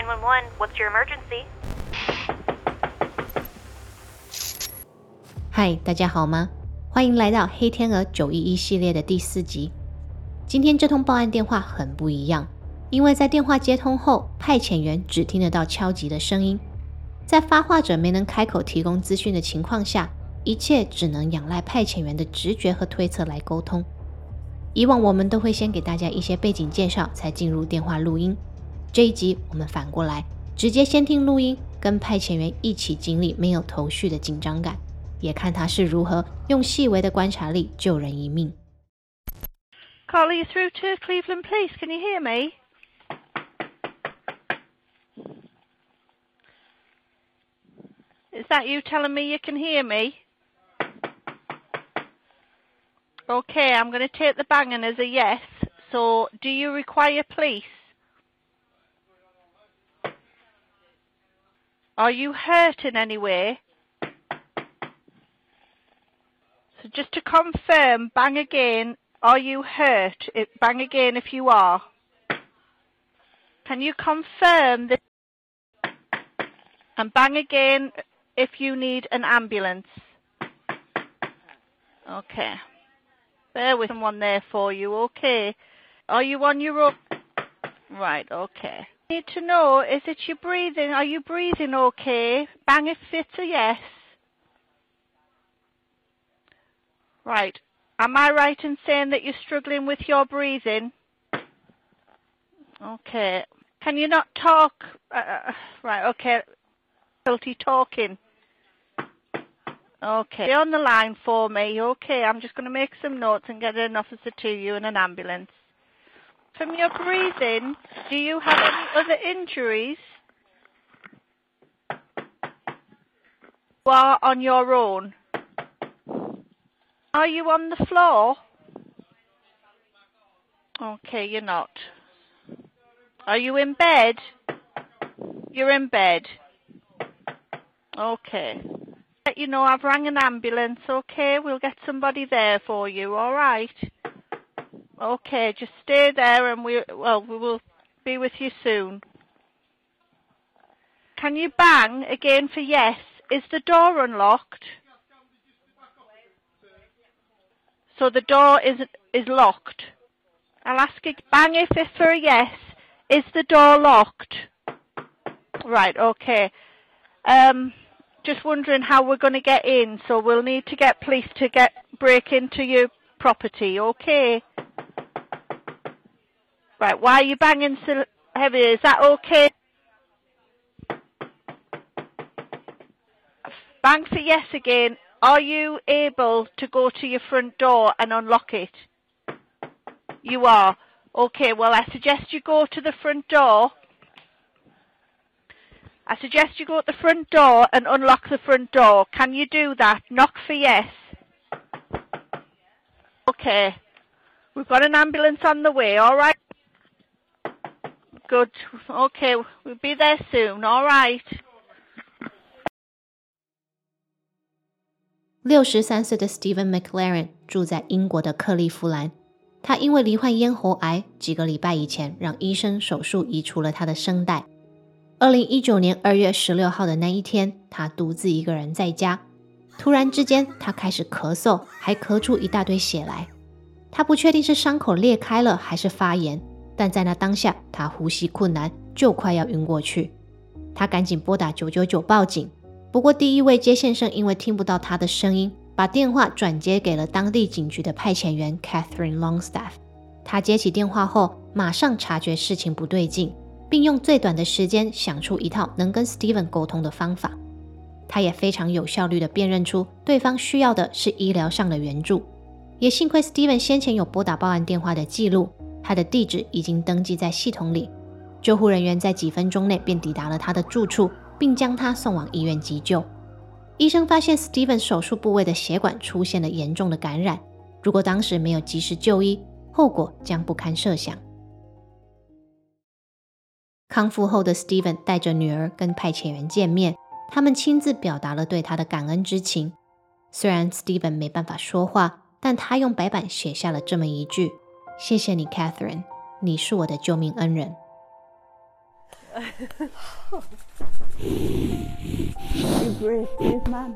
911, what's your emergency? 嗨，大家好吗？欢迎来到黑天鹅九一一系列的第四集。今天这通报案电话很不一样，因为在电话接通后，派遣员只听得到敲击的声音。在发话者没能开口提供资讯的情况下，一切只能仰赖派遣员的直觉和推测来沟通。以往我们都会先给大家一些背景介绍，才进入电话录音。这一集我们反过来，直接先听录音，跟派遣员一起经历没有头绪的紧张感。也看他是如何用细微的观察力救人一命。Call you through to Cleveland Police. Can you hear me? Is that you telling me you can hear me? Okay, I'm going to take the banging as a yes. So, do you require police? Are you hurt in any way? So just to confirm, bang again, are you hurt? It, bang again if you are. Can you confirm this? And bang again if you need an ambulance. Okay. Bear with someone there for you, okay. Are you on your own? Right, okay. Need to know, is it your breathing? Are you breathing okay? Bang if it's a yes. Right. Am I right in saying that you're struggling with your breathing? Okay. Can you not talk? Uh, right, okay. Difficulty talking. Okay. Stay on the line for me. Okay, I'm just going to make some notes and get an officer to you and an ambulance. From your breathing, do you have any other injuries? You are on your own. Are you on the floor? Okay, you're not. Are you in bed? You're in bed. Okay. Let you know I've rang an ambulance, okay? We'll get somebody there for you, alright? Okay, just stay there and we well we will be with you soon. Can you bang again for yes? Is the door unlocked? So the door is is locked. I'll ask you bang if it's for a yes. Is the door locked? Right, okay. Um just wondering how we're going to get in, so we'll need to get police to get break into your property, okay? Right, why are you banging so heavy? Is that okay? Bang for yes again. Are you able to go to your front door and unlock it? You are. Okay, well I suggest you go to the front door. I suggest you go to the front door and unlock the front door. Can you do that? Knock for yes. Okay. We've got an ambulance on the way, alright? good，OK，we'll be there soon, alright? 六十三岁的 Steven McLaren 住在英国的克利夫兰。他因为罹患咽喉癌，几个礼拜以前让医生手术移除了他的声带。二零一九年二月十六号的那一天，他独自一个人在家，突然之间他开始咳嗽，还咳出一大堆血来。他不确定是伤口裂开了还是发炎，但在那当下，他呼吸困难，就快要晕过去。他赶紧拨打九九九报警。不过，第一位接线生因为听不到他的声音，把电话转接给了当地警局的派遣员 Catherine Longstaff。他接起电话后，马上察觉事情不对劲，并用最短的时间想出一套能跟 Steven 沟通的方法。他也非常有效率地辨认出对方需要的是医疗上的援助。也幸亏 Steven 先前有拨打报案电话的记录，他的地址已经登记在系统里。救护人员在几分钟内便抵达了他的住处。并将他送往医院急救。医生发现 Steven 手术部位的血管出现了严重的感染，如果当时没有及时就医，后果将不堪设想。康复后的 Steven 带着女儿跟派遣员见面，他们亲自表达了对他的感恩之情。虽然 Steven 没办法说话，但他用白板写下了这么一句：“谢谢你，Catherine，你是我的救命恩人。” You brave, brave man.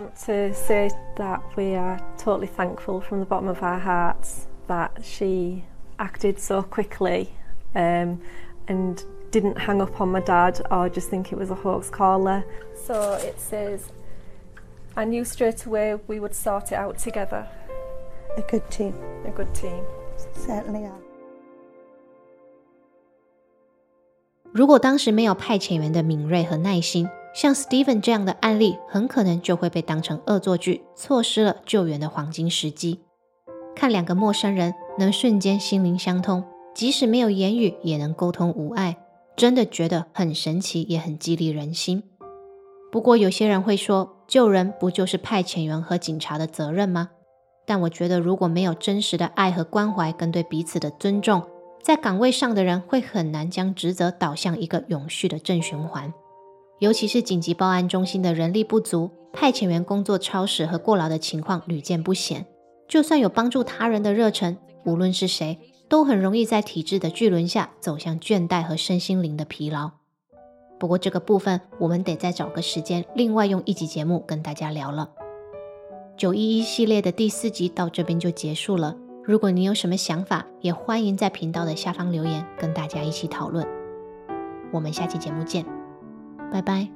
want to say that we are totally thankful from the bottom of our hearts that she acted so quickly um, and didn't hang up on my dad or just think it was a hoax caller. So it says, I knew straight away we would sort it out together. A good team, A good team. certainly are. 如果当时没有派遣员的敏锐和耐心，像 Steven 这样的案例，很可能就会被当成恶作剧，错失了救援的黄金时机。看两个陌生人能瞬间心灵相通，即使没有言语也能沟通无碍，真的觉得很神奇，也很激励人心。不过有些人会说，救人不就是派遣员和警察的责任吗？但我觉得，如果没有真实的爱和关怀，跟对彼此的尊重，在岗位上的人会很难将职责导向一个永续的正循环。尤其是紧急报案中心的人力不足，派遣员工作超时和过劳的情况屡见不鲜。就算有帮助他人的热忱，无论是谁，都很容易在体制的巨轮下走向倦怠和身心灵的疲劳。不过这个部分，我们得再找个时间，另外用一集节目跟大家聊了。九一一系列的第四集到这边就结束了。如果你有什么想法，也欢迎在频道的下方留言，跟大家一起讨论。我们下期节目见，拜拜。